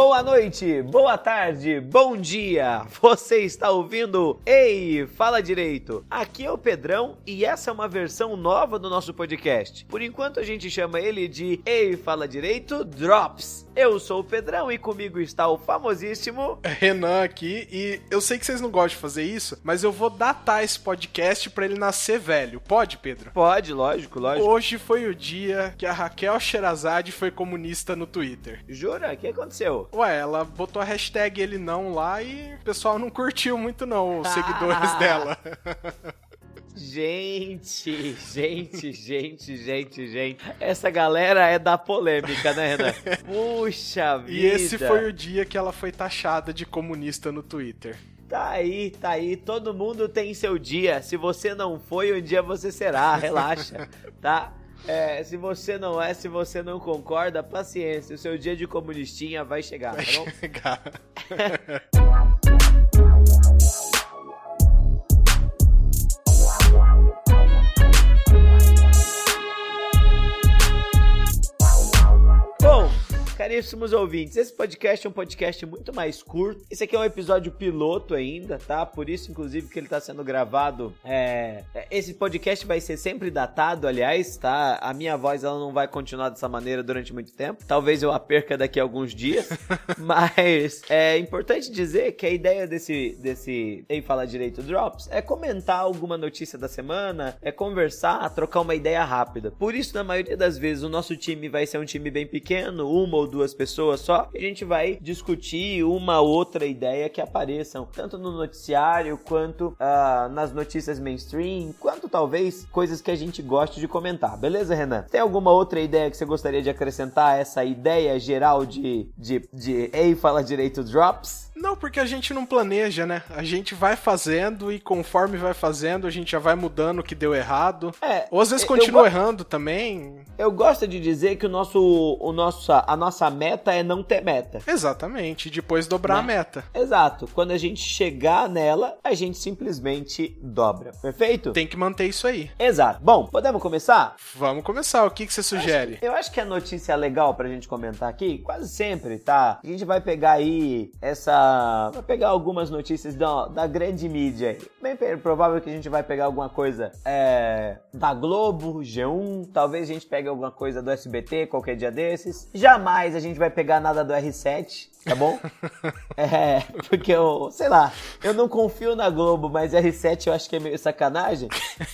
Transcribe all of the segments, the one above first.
Boa noite, boa tarde, bom dia. Você está ouvindo Ei, fala direito. Aqui é o Pedrão e essa é uma versão nova do nosso podcast. Por enquanto a gente chama ele de Ei, fala direito Drops. Eu sou o Pedrão e comigo está o famosíssimo Renan aqui e eu sei que vocês não gostam de fazer isso, mas eu vou datar esse podcast para ele nascer velho. Pode, Pedro? Pode, lógico, lógico. Hoje foi o dia que a Raquel Sherazade foi comunista no Twitter. Jura? O que aconteceu? Ué, ela botou a hashtag ele não lá e o pessoal não curtiu muito não, os seguidores dela. Gente, gente, gente, gente, gente. Essa galera é da polêmica, né, Renan? Puxa vida. E esse foi o dia que ela foi taxada de comunista no Twitter. Tá aí, tá aí. Todo mundo tem seu dia. Se você não foi, um dia você será. Relaxa, tá? É, se você não é, se você não concorda, paciência. O seu dia de comunistinha vai chegar, vai tá bom? Chegar. caríssimos ouvintes, esse podcast é um podcast muito mais curto. Esse aqui é um episódio piloto ainda, tá? Por isso, inclusive, que ele tá sendo gravado. É... Esse podcast vai ser sempre datado, aliás, tá? A minha voz ela não vai continuar dessa maneira durante muito tempo. Talvez eu a perca daqui a alguns dias. Mas é importante dizer que a ideia desse, desse Em Fala Direito Drops é comentar alguma notícia da semana, é conversar, trocar uma ideia rápida. Por isso, na maioria das vezes, o nosso time vai ser um time bem pequeno, uma ou duas pessoas só, a gente vai discutir uma outra ideia que apareçam, tanto no noticiário quanto uh, nas notícias mainstream, quanto talvez coisas que a gente goste de comentar, beleza, Renan? Tem alguma outra ideia que você gostaria de acrescentar a essa ideia geral de, de, de Ei, fala direito Drops? Não, porque a gente não planeja, né? A gente vai fazendo e conforme vai fazendo, a gente já vai mudando o que deu errado. É, Ou às vezes continua errando também. Eu gosto de dizer que o nosso, o nosso, a nossa meta é não ter meta. Exatamente, depois dobrar né? a meta. Exato. Quando a gente chegar nela, a gente simplesmente dobra. Perfeito? Tem que manter isso aí. Exato. Bom, podemos começar? Vamos começar. O que, que você sugere? Eu acho, eu acho que a notícia legal pra gente comentar aqui, quase sempre, tá? A gente vai pegar aí essa vai pegar algumas notícias da, da grande mídia. Bem provável que a gente vai pegar alguma coisa é, da Globo, G1, talvez a gente pegue alguma coisa do SBT qualquer dia desses. Jamais a gente vai pegar nada do R7, tá bom? é, porque eu, sei lá, eu não confio na Globo, mas R7 eu acho que é meio sacanagem.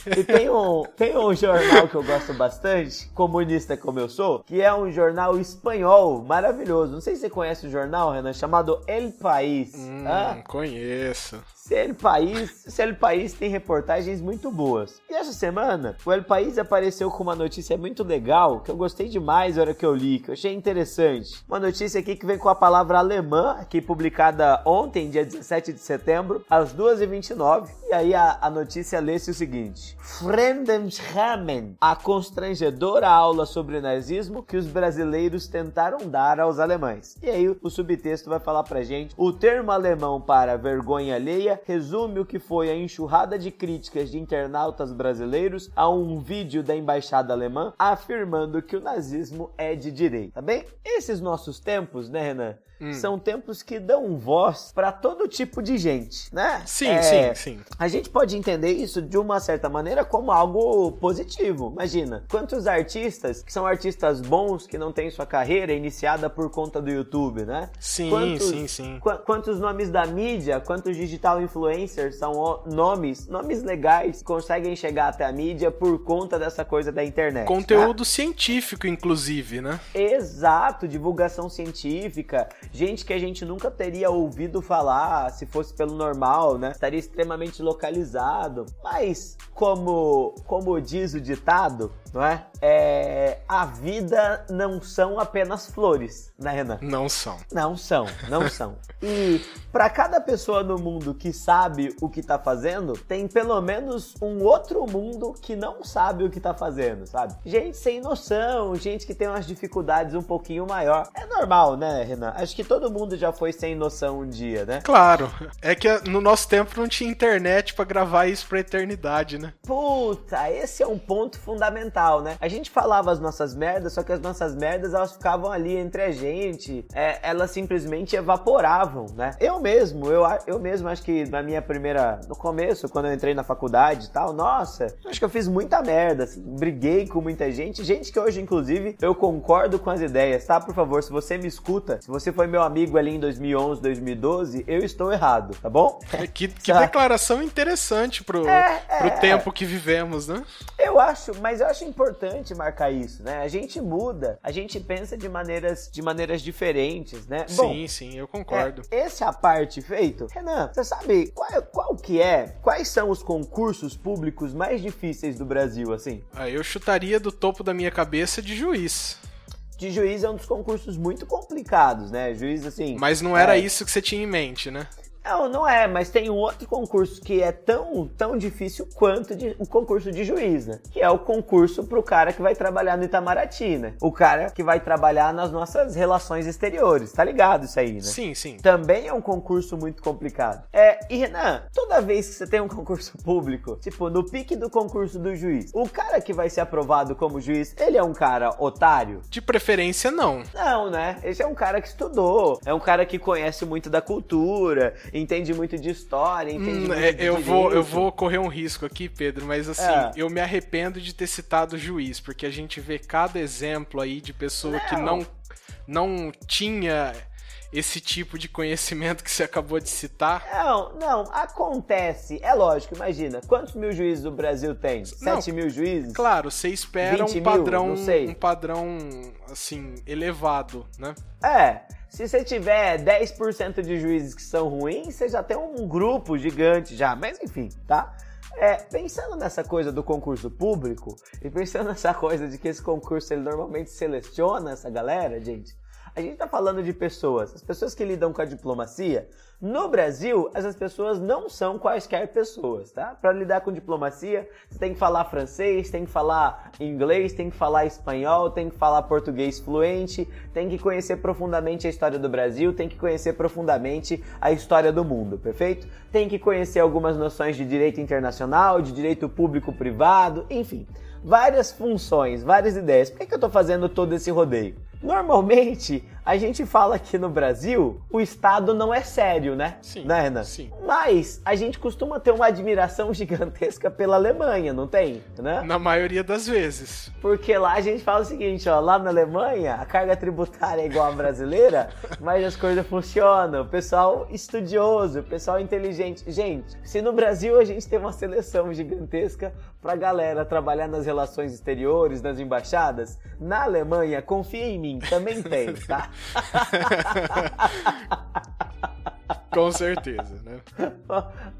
E tem um, tem um jornal que eu gosto bastante, comunista como eu sou, que é um jornal espanhol maravilhoso. Não sei se você conhece o jornal, Renan, chamado El País. Hum, ah? Conheço. El País, El País tem reportagens muito boas. E essa semana, o El País apareceu com uma notícia muito legal, que eu gostei demais na hora que eu li, que eu achei interessante. Uma notícia aqui que vem com a palavra alemã, aqui publicada ontem, dia 17 de setembro, às 2h29. E aí a, a notícia lê-se o seguinte: Fremdenschammen, a constrangedora aula sobre nazismo que os brasileiros tentaram dar aos alemães. E aí o subtexto vai falar pra gente o termo alemão para vergonha alheia resume o que foi a enxurrada de críticas de internautas brasileiros a um vídeo da embaixada alemã afirmando que o nazismo é de direita, tá bem? Esses nossos tempos, né, Renan? Hum. São tempos que dão voz para todo tipo de gente, né? Sim, é, sim, sim. A gente pode entender isso de uma certa maneira como algo positivo. Imagina, quantos artistas que são artistas bons que não têm sua carreira iniciada por conta do YouTube, né? Sim, quantos, sim, sim. Qu quantos nomes da mídia, quantos digital influencers são nomes, nomes legais que conseguem chegar até a mídia por conta dessa coisa da internet. Conteúdo né? científico, inclusive, né? Exato, divulgação científica gente que a gente nunca teria ouvido falar se fosse pelo normal, né? Estaria extremamente localizado. Mas, como, como diz o ditado, não é? é? A vida não são apenas flores, né, Renan? Não são. Não são, não são. E para cada pessoa no mundo que sabe o que tá fazendo, tem pelo menos um outro mundo que não sabe o que tá fazendo, sabe? Gente sem noção, gente que tem umas dificuldades um pouquinho maior. É normal, né, Renan? Acho que todo mundo já foi sem noção um dia, né? Claro. É que no nosso tempo não tinha internet para gravar isso pra eternidade, né? Puta, esse é um ponto fundamental né? A gente falava as nossas merdas, só que as nossas merdas elas ficavam ali entre a gente, é, elas simplesmente evaporavam, né? Eu mesmo, eu, eu mesmo acho que na minha primeira, no começo, quando eu entrei na faculdade e tal, nossa, acho que eu fiz muita merda, assim, briguei com muita gente, gente que hoje, inclusive, eu concordo com as ideias, tá? Por favor, se você me escuta, se você foi meu amigo ali em 2011, 2012, eu estou errado, tá bom? que, que tá. declaração interessante pro, é, pro é, tempo que vivemos, né? Eu acho, mas eu acho importante marcar isso, né? A gente muda, a gente pensa de maneiras, de maneiras diferentes, né? Sim, Bom, sim, eu concordo. É, esse é a parte feito. Renan, você sabe qual, qual que é? Quais são os concursos públicos mais difíceis do Brasil, assim? Ah, eu chutaria do topo da minha cabeça de juiz de juiz é um dos concursos muito complicados, né? Juiz, assim. Mas não era é... isso que você tinha em mente, né? Não, não é, mas tem um outro concurso que é tão, tão difícil quanto de, o concurso de juiz, né? Que é o concurso pro cara que vai trabalhar no Itamaraty, né? O cara que vai trabalhar nas nossas relações exteriores, tá ligado isso aí, né? Sim, sim. Também é um concurso muito complicado. É, e Renan, toda vez que você tem um concurso público, tipo, no pique do concurso do juiz, o cara que vai ser aprovado como juiz, ele é um cara otário? De preferência, não. Não, né? Esse é um cara que estudou, é um cara que conhece muito da cultura, entende muito de história, entende hum, muito é, de eu vou Eu vou correr um risco aqui, Pedro, mas assim, é. eu me arrependo de ter citado o juiz, porque a gente vê cada exemplo aí de pessoa não. que não, não tinha esse tipo de conhecimento que você acabou de citar? Não, não, acontece. É lógico, imagina. Quantos mil juízes o Brasil tem? Sete mil juízes? Claro, você espera um padrão, mil, um padrão, assim, elevado, né? É. Se você tiver 10% de juízes que são ruins, você já tem um grupo gigante já. Mas enfim, tá? É, pensando nessa coisa do concurso público e pensando nessa coisa de que esse concurso ele normalmente seleciona essa galera, gente, a gente está falando de pessoas, as pessoas que lidam com a diplomacia. No Brasil, essas pessoas não são quaisquer pessoas, tá? Para lidar com diplomacia, você tem que falar francês, tem que falar inglês, tem que falar espanhol, tem que falar português fluente, tem que conhecer profundamente a história do Brasil, tem que conhecer profundamente a história do mundo, perfeito? Tem que conhecer algumas noções de direito internacional, de direito público-privado, enfim várias funções, várias ideias. Por que, que eu estou fazendo todo esse rodeio? Normalmente, a gente fala aqui no Brasil, o Estado não é sério, né? Sim. Né, Renan? Sim. Mas a gente costuma ter uma admiração gigantesca pela Alemanha, não tem? Né? Na maioria das vezes. Porque lá a gente fala o seguinte, ó, lá na Alemanha a carga tributária é igual à brasileira, mas as coisas funcionam. O pessoal estudioso, o pessoal inteligente. Gente, se no Brasil a gente tem uma seleção gigantesca pra galera trabalhar nas relações exteriores, nas embaixadas, na Alemanha, confia em mim, também tem, tá? Com certeza, né?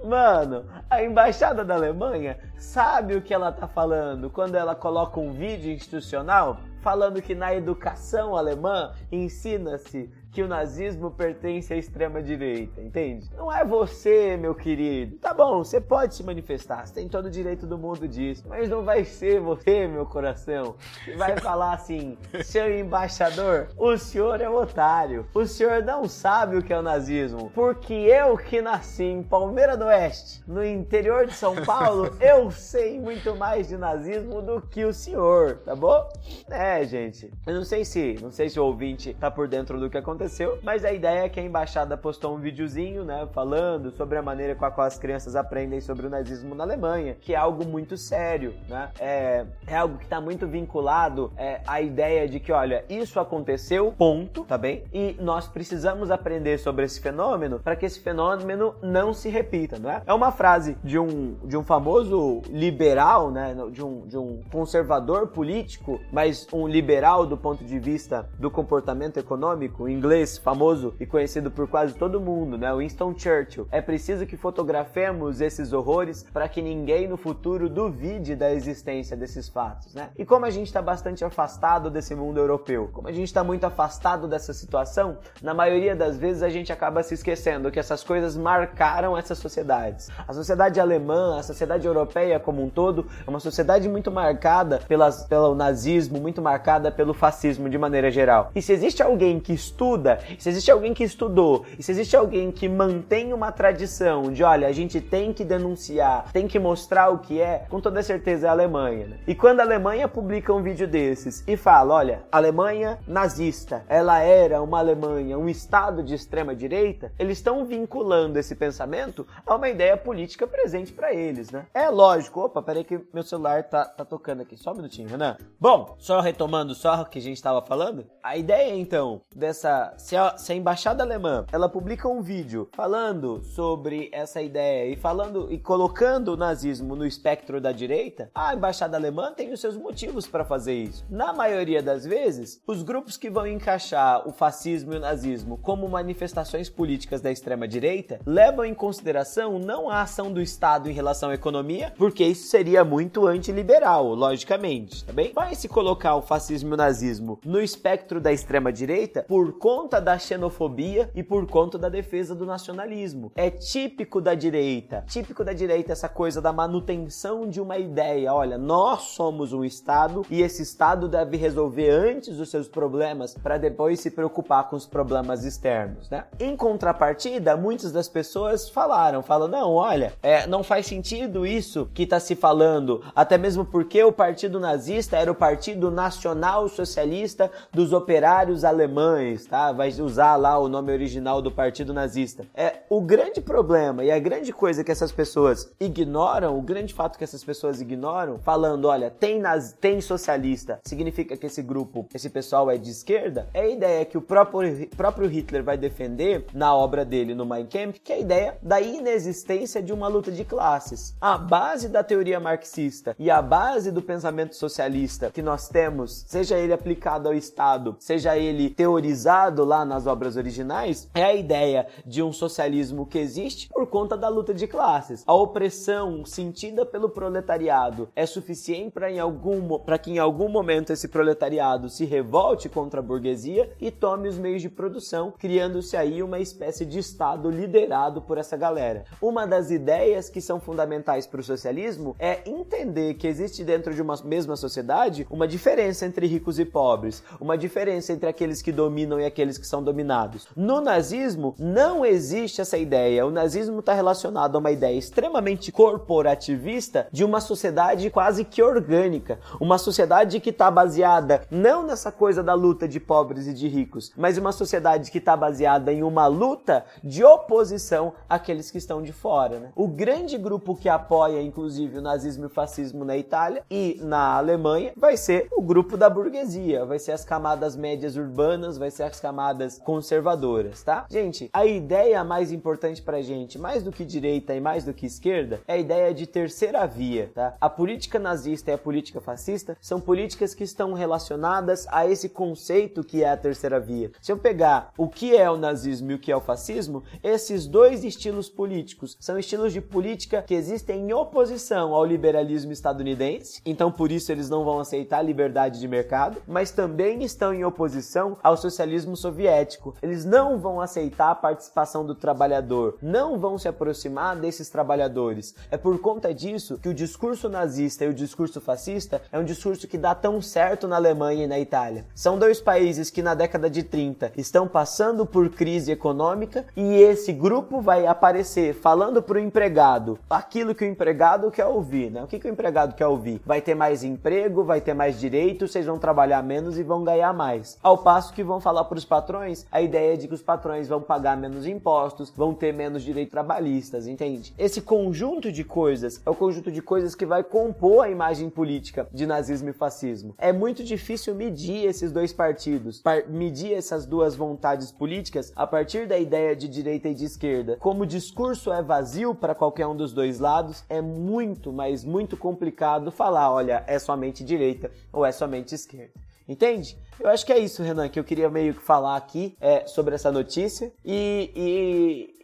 Mano, a embaixada da Alemanha sabe o que ela tá falando quando ela coloca um vídeo institucional falando que na educação alemã ensina-se que o nazismo pertence à extrema direita, entende? Não é você, meu querido. Tá bom, você pode se manifestar, você tem todo o direito do mundo disso, mas não vai ser você, meu coração, que vai falar assim: seu embaixador, o senhor é um otário, o senhor não sabe o que é o nazismo, porque eu que nasci em Palmeira do Oeste, no interior de São Paulo, eu sei muito mais de nazismo do que o senhor, tá bom? É, gente. Eu não sei se, não sei se o ouvinte tá por dentro do que aconteceu aconteceu, mas a ideia é que a embaixada postou um videozinho, né, falando sobre a maneira com a qual as crianças aprendem sobre o nazismo na Alemanha, que é algo muito sério, né? É, é algo que está muito vinculado é, à ideia de que, olha, isso aconteceu, ponto, tá bem? E nós precisamos aprender sobre esse fenômeno para que esse fenômeno não se repita, não é? É uma frase de um, de um famoso liberal, né, de um, de um conservador político, mas um liberal do ponto de vista do comportamento econômico inglês inglês famoso e conhecido por quase todo mundo, né? Winston Churchill. É preciso que fotografemos esses horrores para que ninguém no futuro duvide da existência desses fatos, né? E como a gente está bastante afastado desse mundo europeu, como a gente está muito afastado dessa situação, na maioria das vezes a gente acaba se esquecendo que essas coisas marcaram essas sociedades. A sociedade alemã, a sociedade europeia como um todo, é uma sociedade muito marcada pelas, pelo nazismo, muito marcada pelo fascismo de maneira geral. E se existe alguém que estuda estuda, se existe alguém que estudou, se existe alguém que mantém uma tradição de, olha, a gente tem que denunciar, tem que mostrar o que é, com toda certeza é a Alemanha. Né? E quando a Alemanha publica um vídeo desses e fala, olha, Alemanha nazista, ela era uma Alemanha, um estado de extrema direita, eles estão vinculando esse pensamento a uma ideia política presente para eles, né? É lógico. Opa, peraí que meu celular tá, tá tocando aqui. Só um minutinho, Renan. Bom, só retomando só o que a gente estava falando, a ideia então dessa se a, se a embaixada alemã ela publica um vídeo falando sobre essa ideia e falando e colocando o nazismo no espectro da direita, a embaixada alemã tem os seus motivos para fazer isso. Na maioria das vezes, os grupos que vão encaixar o fascismo e o nazismo como manifestações políticas da extrema direita levam em consideração não a ação do Estado em relação à economia, porque isso seria muito antiliberal, logicamente, tá bem? Vai se colocar o fascismo e o nazismo no espectro da extrema direita por conta da xenofobia e por conta da defesa do nacionalismo. É típico da direita, típico da direita essa coisa da manutenção de uma ideia. Olha, nós somos um Estado e esse Estado deve resolver antes os seus problemas para depois se preocupar com os problemas externos, né? Em contrapartida, muitas das pessoas falaram, falam, não, olha, é, não faz sentido isso que está se falando, até mesmo porque o partido nazista era o partido nacional socialista dos operários alemães, tá? Vai usar lá o nome original do partido nazista. É o grande problema e a grande coisa que essas pessoas ignoram, o grande fato que essas pessoas ignoram, falando, olha, tem naz... tem socialista, significa que esse grupo, esse pessoal é de esquerda, é a ideia que o próprio, próprio Hitler vai defender na obra dele no Mein Kampf, que é a ideia da inexistência de uma luta de classes. A base da teoria marxista e a base do pensamento socialista que nós temos, seja ele aplicado ao Estado, seja ele teorizado lá nas obras originais, é a ideia de um socialismo que existe por conta da luta de classes. A opressão sentida pelo proletariado é suficiente para em algum para que em algum momento esse proletariado se revolte contra a burguesia e tome os meios de produção, criando-se aí uma espécie de estado liderado por essa galera. Uma das ideias que são fundamentais para o socialismo é entender que existe dentro de uma mesma sociedade uma diferença entre ricos e pobres, uma diferença entre aqueles que dominam e aqueles que são dominados. No nazismo não existe essa ideia. O nazismo está relacionado a uma ideia extremamente corporativista de uma sociedade quase que orgânica, uma sociedade que está baseada não nessa coisa da luta de pobres e de ricos, mas uma sociedade que está baseada em uma luta de oposição àqueles que estão de fora. Né? O grande grupo que apoia, inclusive, o nazismo e o fascismo na Itália e na Alemanha vai ser o grupo da burguesia, vai ser as camadas médias urbanas, vai ser as camadas conservadoras, tá? Gente, a ideia mais importante pra gente, mais do que direita e mais do que esquerda, é a ideia de terceira via, tá? A política nazista e a política fascista são políticas que estão relacionadas a esse conceito que é a terceira via. Se eu pegar o que é o nazismo e o que é o fascismo, esses dois estilos políticos são estilos de política que existem em oposição ao liberalismo estadunidense, então por isso eles não vão aceitar a liberdade de mercado, mas também estão em oposição ao socialismo soviético. Eles não vão aceitar a participação do trabalhador, não vão se aproximar desses trabalhadores. É por conta disso que o discurso nazista e o discurso fascista é um discurso que dá tão certo na Alemanha e na Itália. São dois países que na década de 30 estão passando por crise econômica e esse grupo vai aparecer falando para o empregado aquilo que o empregado quer ouvir, né? O que, que o empregado quer ouvir? Vai ter mais emprego, vai ter mais direitos, vocês vão trabalhar menos e vão ganhar mais. Ao passo que vão falar para os patrões a ideia de que os patrões vão pagar menos impostos, vão ter menos direitos trabalhistas, entende? Esse conjunto de coisas é o conjunto de coisas que vai compor a imagem política de nazismo e fascismo. É muito difícil medir esses dois partidos, medir essas duas vontades políticas a partir da ideia de direita e de esquerda. Como o discurso é vazio para qualquer um dos dois lados, é muito, mas muito complicado falar, olha, é somente direita ou é somente esquerda. Entende? Eu acho que é isso, Renan, que eu queria meio que falar aqui é, sobre essa notícia e,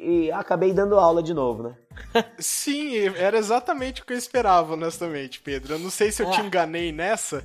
e, e acabei dando aula de novo, né? Sim, era exatamente o que eu esperava, honestamente, Pedro. Eu não sei se eu te ah. enganei nessa,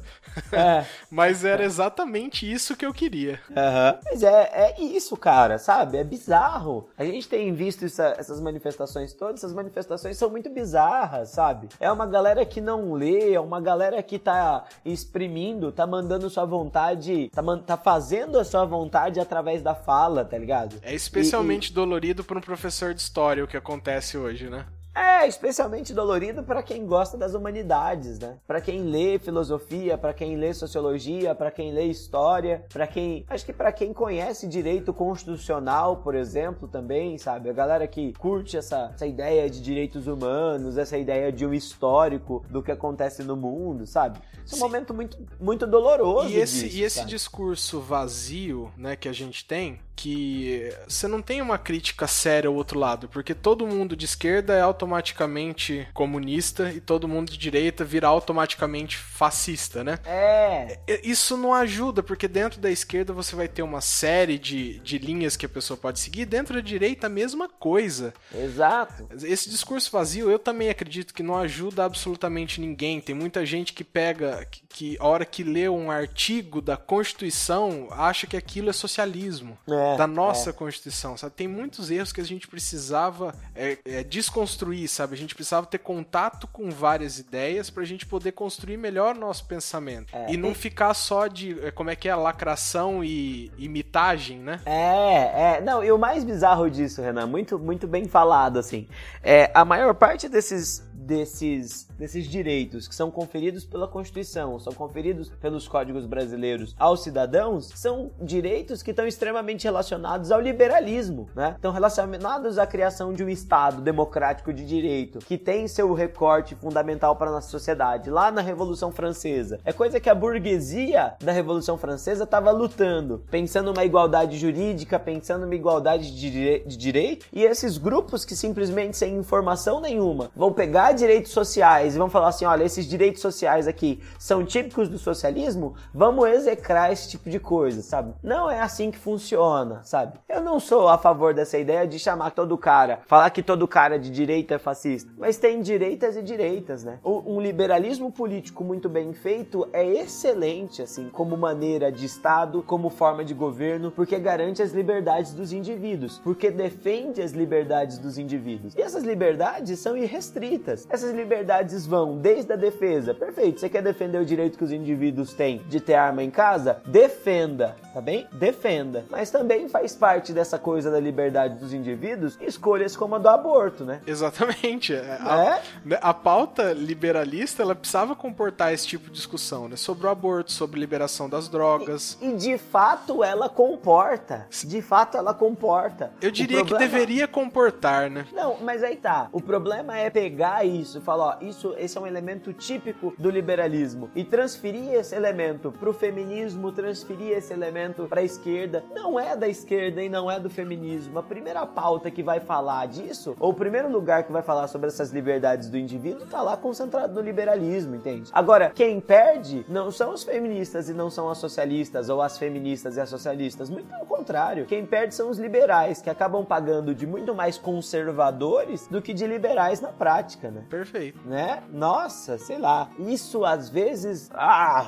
é. mas era exatamente isso que eu queria. Uhum. Mas é, é isso, cara, sabe? É bizarro. A gente tem visto essa, essas manifestações todas, essas manifestações são muito bizarras, sabe? É uma galera que não lê, é uma galera que tá exprimindo, tá mandando sua vontade, tá, tá fazendo a sua vontade através da fala, tá ligado? É especialmente e, e... dolorido para um professor de história o que acontece hoje, né? É, especialmente dolorido para quem gosta das humanidades, né? Para quem lê filosofia, para quem lê sociologia, para quem lê história, para quem, acho que para quem conhece direito constitucional, por exemplo, também, sabe? A galera que curte essa, essa ideia de direitos humanos, essa ideia de um histórico do que acontece no mundo, sabe? Isso é um momento muito, muito doloroso. E esse, disso, e esse discurso vazio, né, que a gente tem, que você não tem uma crítica séria ao outro lado, porque todo mundo de esquerda é automaticamente comunista e todo mundo de direita vira automaticamente fascista, né? É. Isso não ajuda, porque dentro da esquerda você vai ter uma série de, de linhas que a pessoa pode seguir, dentro da direita a mesma coisa. Exato. Esse discurso vazio eu também acredito que não ajuda absolutamente ninguém. Tem muita gente que pega, que, que a hora que lê um artigo da Constituição acha que aquilo é socialismo. É. É, da nossa é. Constituição, sabe? Tem muitos erros que a gente precisava é, é, desconstruir, sabe? A gente precisava ter contato com várias ideias para a gente poder construir melhor nosso pensamento. É, e não ficar só de, é, como é que é, lacração e imitagem, né? É, é. Não, e o mais bizarro disso, Renan, muito, muito bem falado, assim, é, a maior parte desses desses, desses direitos que são conferidos pela Constituição, são conferidos pelos códigos brasileiros aos cidadãos, são direitos que estão extremamente relacionados ao liberalismo, né? Estão relacionados à criação de um Estado democrático de direito, que tem seu recorte fundamental para a nossa sociedade, lá na Revolução Francesa. É coisa que a burguesia da Revolução Francesa estava lutando, pensando numa igualdade jurídica, pensando numa igualdade de, dire de direito, e esses grupos que simplesmente sem informação nenhuma vão pegar direitos sociais e vão falar assim: olha, esses direitos sociais aqui são típicos do socialismo, vamos execrar esse tipo de coisa, sabe? Não é assim que funciona, sabe? Eu não sou a favor dessa ideia de chamar todo cara, falar que todo cara de direita é fascista, mas tem direitas e direitas, né? Um liberalismo político muito bem feito é excelente, assim, como maneira de Estado, como forma de governo, porque garante as liberdades dos indivíduos, porque defende as liberdades dos indivíduos. E essas liberdades são irrestritas. Essas liberdades vão desde a defesa. Perfeito, você quer defender o direito que os indivíduos têm de ter arma em casa? Defenda, tá bem? Defenda. Mas também faz parte dessa coisa da liberdade dos indivíduos escolhas como a do aborto, né? Exatamente. É, a, é? Né, a pauta liberalista, ela precisava comportar esse tipo de discussão, né? Sobre o aborto, sobre liberação das drogas. E, e de fato ela comporta. De fato ela comporta. Eu diria problema... que deveria comportar, né? Não, mas aí tá. O problema é pegar isso, falar, ó, isso, esse é um elemento típico do liberalismo e transferir esse elemento para o feminismo, transferir esse elemento para a esquerda, não é da esquerda e não é do feminismo. A primeira pauta que vai falar disso, ou o primeiro lugar que vai falar sobre essas liberdades do indivíduo, tá lá concentrado no liberalismo, entende? Agora, quem perde não são os feministas e não são as socialistas ou as feministas e as socialistas, muito pelo contrário. Quem perde são os liberais, que acabam pagando de muito mais conservadores do que de liberais na prática, né? Perfeito. Né? Nossa, sei lá. Isso às vezes ah,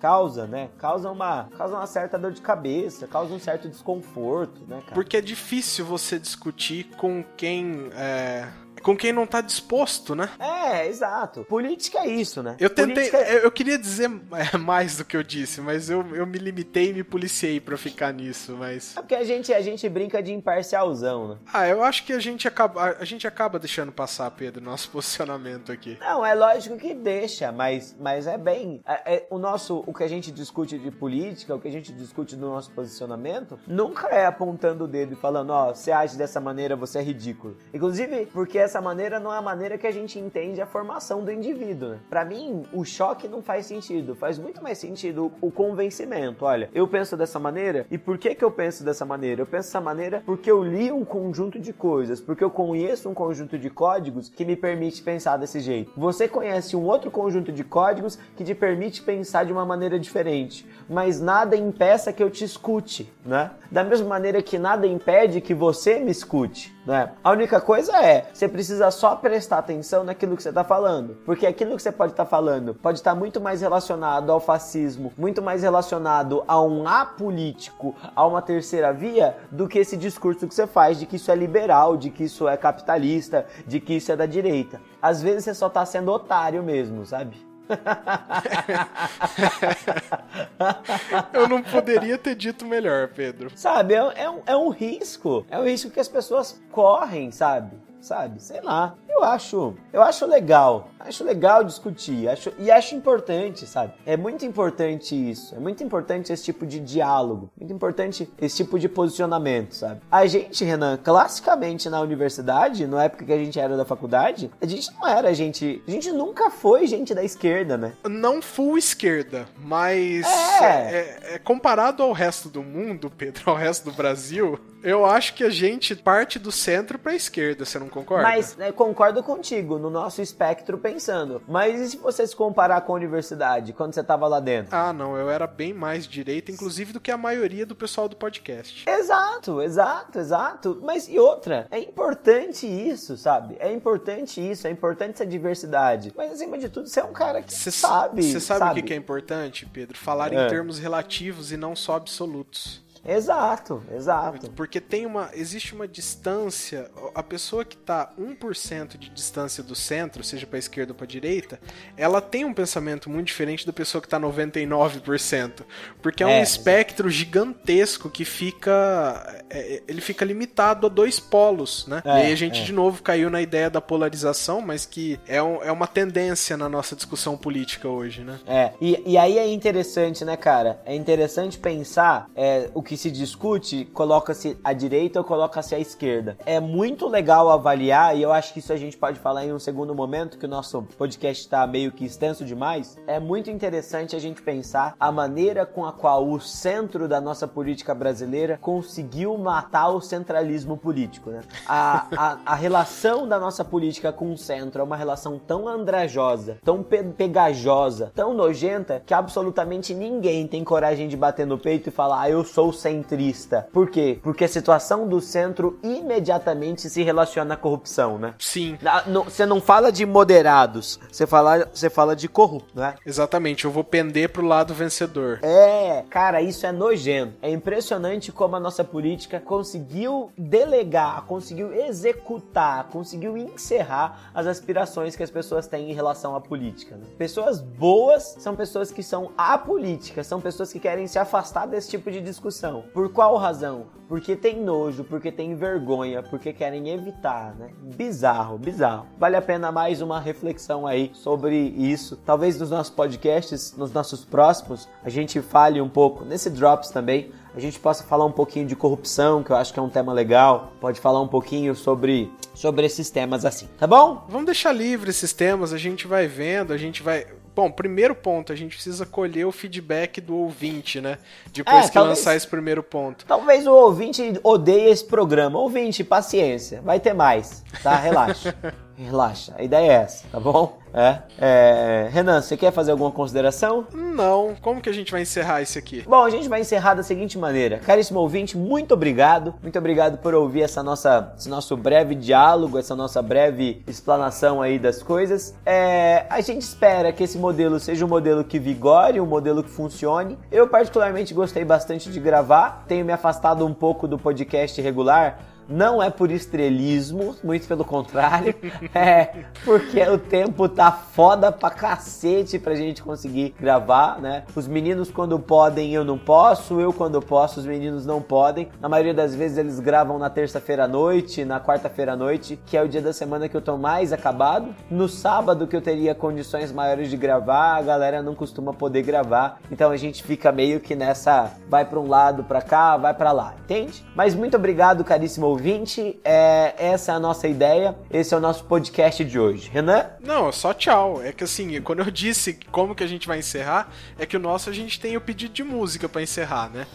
causa, né? Causa uma, causa uma certa dor de cabeça, causa um certo desconforto, né, cara? Porque é difícil você discutir com quem é com quem não tá disposto, né? É, exato. Política é isso, né? Eu tentei. É... Eu queria dizer é, mais do que eu disse, mas eu, eu me limitei e me policiei para ficar nisso, mas. É porque a gente, a gente brinca de imparcialzão, né? Ah, eu acho que a gente acaba, a gente acaba deixando passar, Pedro, nosso posicionamento aqui. Não, é lógico que deixa, mas, mas é bem. É, é, o nosso. O que a gente discute de política, o que a gente discute do nosso posicionamento, nunca é apontando o dedo e falando, ó, oh, você age dessa maneira, você é ridículo. Inclusive, porque essa maneira não é a maneira que a gente entende a formação do indivíduo. Né? Para mim, o choque não faz sentido. Faz muito mais sentido o convencimento. Olha, eu penso dessa maneira e por que que eu penso dessa maneira? Eu penso dessa maneira porque eu li um conjunto de coisas, porque eu conheço um conjunto de códigos que me permite pensar desse jeito. Você conhece um outro conjunto de códigos que te permite pensar de uma maneira diferente, mas nada impeça que eu te escute, né? Da mesma maneira que nada impede que você me escute. Né? A única coisa é, você precisa só prestar atenção naquilo que você está falando, porque aquilo que você pode estar tá falando pode estar tá muito mais relacionado ao fascismo, muito mais relacionado a um apolítico, a uma terceira via, do que esse discurso que você faz de que isso é liberal, de que isso é capitalista, de que isso é da direita. Às vezes você só está sendo otário mesmo, sabe? Eu não poderia ter dito melhor, Pedro. Sabe, é, é, um, é um risco. É um risco que as pessoas correm, sabe? Sabe? Sei lá. Eu acho, eu acho legal. Acho legal discutir, acho, e acho importante, sabe? É muito importante isso, é muito importante esse tipo de diálogo, muito importante esse tipo de posicionamento, sabe? A gente, Renan, classicamente na universidade, na época que a gente era da faculdade, a gente não era gente, a gente nunca foi gente da esquerda, né? Não full esquerda, mas é. É, é, comparado ao resto do mundo, Pedro, ao resto do Brasil, eu acho que a gente parte do centro para a esquerda, você não concorda? Mas né, concordo contigo, no nosso espectro pensando. Mas e se você se comparar com a universidade, quando você tava lá dentro? Ah, não, eu era bem mais direita, inclusive do que a maioria do pessoal do podcast. Exato, exato, exato. Mas e outra, é importante isso, sabe? É importante isso, é importante essa diversidade. Mas acima de tudo, você é um cara que cê, sabe. Você sabe, sabe, o que é importante, Pedro? Falar é. em termos relativos e não só absolutos. Exato, exato. Porque tem uma. Existe uma distância. A pessoa que está 1% de distância do centro, seja para esquerda ou para direita, ela tem um pensamento muito diferente da pessoa que está 99%. Porque é, é um espectro gigantesco que fica. É, é, ele fica limitado a dois polos, né? É, e aí a gente é. de novo caiu na ideia da polarização, mas que é, um, é uma tendência na nossa discussão política hoje, né? É. E, e aí é interessante, né, cara? É interessante pensar o que que se discute, coloca-se a direita ou coloca-se a esquerda. É muito legal avaliar, e eu acho que isso a gente pode falar em um segundo momento, que o nosso podcast está meio que extenso demais. É muito interessante a gente pensar a maneira com a qual o centro da nossa política brasileira conseguiu matar o centralismo político. Né? A, a, a relação da nossa política com o centro é uma relação tão andrajosa, tão pe pegajosa, tão nojenta, que absolutamente ninguém tem coragem de bater no peito e falar, ah, eu sou centrista. Por quê? Porque a situação do centro imediatamente se relaciona à corrupção, né? Sim. Você não fala de moderados, você fala, você fala de corrupto, né? Exatamente, eu vou pender pro lado vencedor. É, cara, isso é nojento. É impressionante como a nossa política conseguiu delegar, conseguiu executar, conseguiu encerrar as aspirações que as pessoas têm em relação à política. Né? Pessoas boas são pessoas que são apolíticas, são pessoas que querem se afastar desse tipo de discussão Por qual razão? Porque tem nojo, porque tem vergonha, porque querem evitar, né? Bizarro, bizarro. Vale a pena mais uma reflexão aí sobre isso. Talvez nos nossos podcasts, nos nossos próximos, a gente fale um pouco, nesse Drops também, a gente possa falar um pouquinho de corrupção, que eu acho que é um tema legal. Pode falar um pouquinho sobre sobre esses temas assim, tá bom? Vamos deixar livre esses temas, a gente vai vendo, a gente vai Bom, primeiro ponto, a gente precisa colher o feedback do ouvinte, né? Depois é, que talvez, lançar esse primeiro ponto. Talvez o ouvinte odeie esse programa. Ouvinte, paciência. Vai ter mais, tá? Relaxa. Relaxa. A ideia é essa, tá bom? É. é. Renan, você quer fazer alguma consideração? Não. Como que a gente vai encerrar isso aqui? Bom, a gente vai encerrar da seguinte maneira. Caríssimo ouvinte, muito obrigado. Muito obrigado por ouvir essa nossa, esse nosso breve diálogo, essa nossa breve explanação aí das coisas. É, a gente espera que esse modelo seja um modelo que vigore, um modelo que funcione. Eu particularmente gostei bastante de gravar. Tenho me afastado um pouco do podcast regular não é por estrelismo, muito pelo contrário. É porque o tempo tá foda pra cacete pra gente conseguir gravar, né? Os meninos quando podem, eu não posso. Eu quando posso, os meninos não podem. Na maioria das vezes eles gravam na terça-feira à noite, na quarta-feira à noite, que é o dia da semana que eu tô mais acabado. No sábado que eu teria condições maiores de gravar, a galera não costuma poder gravar. Então a gente fica meio que nessa vai para um lado, para cá, vai para lá, entende? Mas muito obrigado, caríssimo ouvinte. É, essa é a nossa ideia. Esse é o nosso podcast de hoje. Renan? Não, só tchau. É que assim, quando eu disse como que a gente vai encerrar, é que o nosso a gente tem o pedido de música para encerrar, né?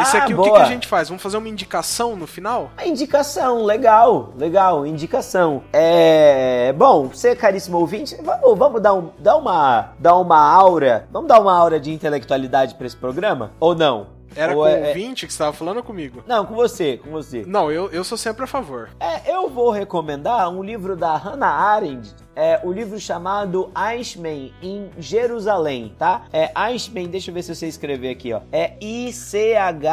Esse ah, aqui, boa. o que, que, a gente faz? Vamos fazer uma indicação no final? A indicação, legal, legal, indicação. É. Bom, você, caríssimo ouvinte, vamos, vamos dar, um, dar, uma, dar uma aura. Vamos dar uma aura de intelectualidade para esse programa? Ou não? Era ou com é, o ouvinte que você tava falando ou comigo? Não, com você, com você. Não, eu, eu sou sempre a favor. É, eu vou recomendar um livro da Hannah Arendt, é o livro chamado Eichmann em Jerusalém, tá? É Eichmann, deixa eu ver se você escrever aqui, ó. É I-C-H-M-A-N-N,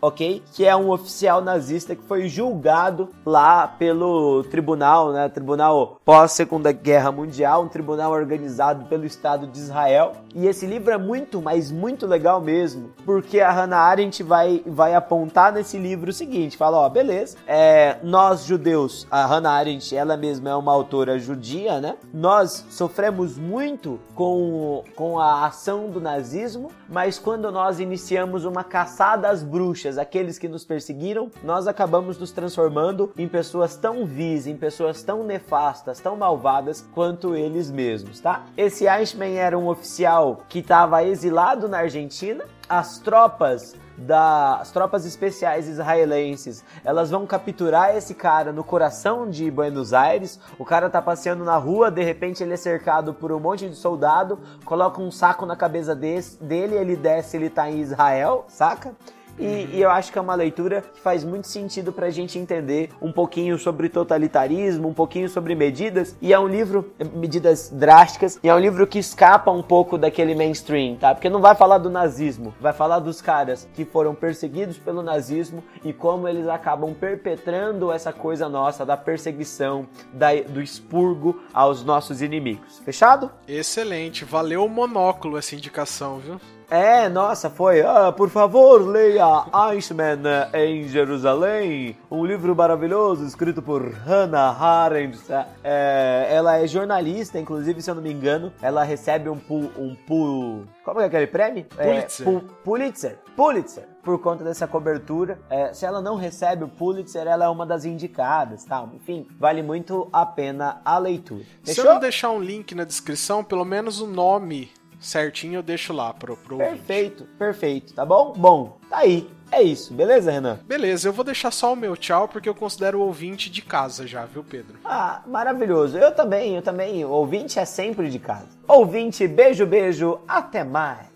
ok? Que é um oficial nazista que foi julgado lá pelo tribunal, né? Tribunal pós-segunda guerra mundial, um tribunal organizado pelo Estado de Israel. E esse livro é muito, mas muito legal mesmo, porque a Hannah Arendt vai, vai apontar nesse livro o seguinte, fala, ó, beleza, é, nós judeus, a Hannah Arendt ela mesma é uma autora judia, né? Nós sofremos muito com, com a ação do nazismo, mas quando nós iniciamos uma caçada às bruxas, aqueles que nos perseguiram, nós acabamos nos transformando em pessoas tão vis, em pessoas tão nefastas, tão malvadas quanto eles mesmos, tá? Esse Eichmann era um oficial que estava exilado na Argentina. As tropas das tropas especiais israelenses, elas vão capturar esse cara no coração de Buenos Aires. O cara tá passeando na rua, de repente ele é cercado por um monte de soldado, coloca um saco na cabeça desse, dele, ele desce, ele tá em Israel, saca? E, e, eu acho que é uma leitura que faz muito sentido para a gente entender um pouquinho sobre totalitarismo, um pouquinho sobre medidas. E é um livro, medidas drásticas, e é um livro que escapa um pouco daquele mainstream, tá? Porque não vai falar do nazismo, vai falar dos caras que foram perseguidos pelo nazismo e como eles acabam perpetrando essa coisa nossa da perseguição, da, do expurgo aos nossos inimigos. Fechado? Excelente, valeu o monóculo essa indicação, viu? É, nossa, foi. Ah, por favor, leia Eichmann em Jerusalém, um livro maravilhoso escrito por Hannah Arendt. É, ela é jornalista, inclusive, se eu não me engano, ela recebe um pu, um pu, como é aquele prêmio? É, Pulitzer. É, pu, Pulitzer. Pulitzer. Por conta dessa cobertura. É, se ela não recebe o Pulitzer, ela é uma das indicadas, tal. Enfim, vale muito a pena a leitura. Fechou? Se eu não deixar um link na descrição, pelo menos o nome certinho eu deixo lá pro, pro Perfeito, ouvinte. perfeito, tá bom? Bom, tá aí. É isso, beleza, Renan? Beleza, eu vou deixar só o meu tchau porque eu considero o ouvinte de casa já, viu, Pedro? Ah, maravilhoso. Eu também, eu também. O ouvinte é sempre de casa. Ouvinte, beijo, beijo, até mais.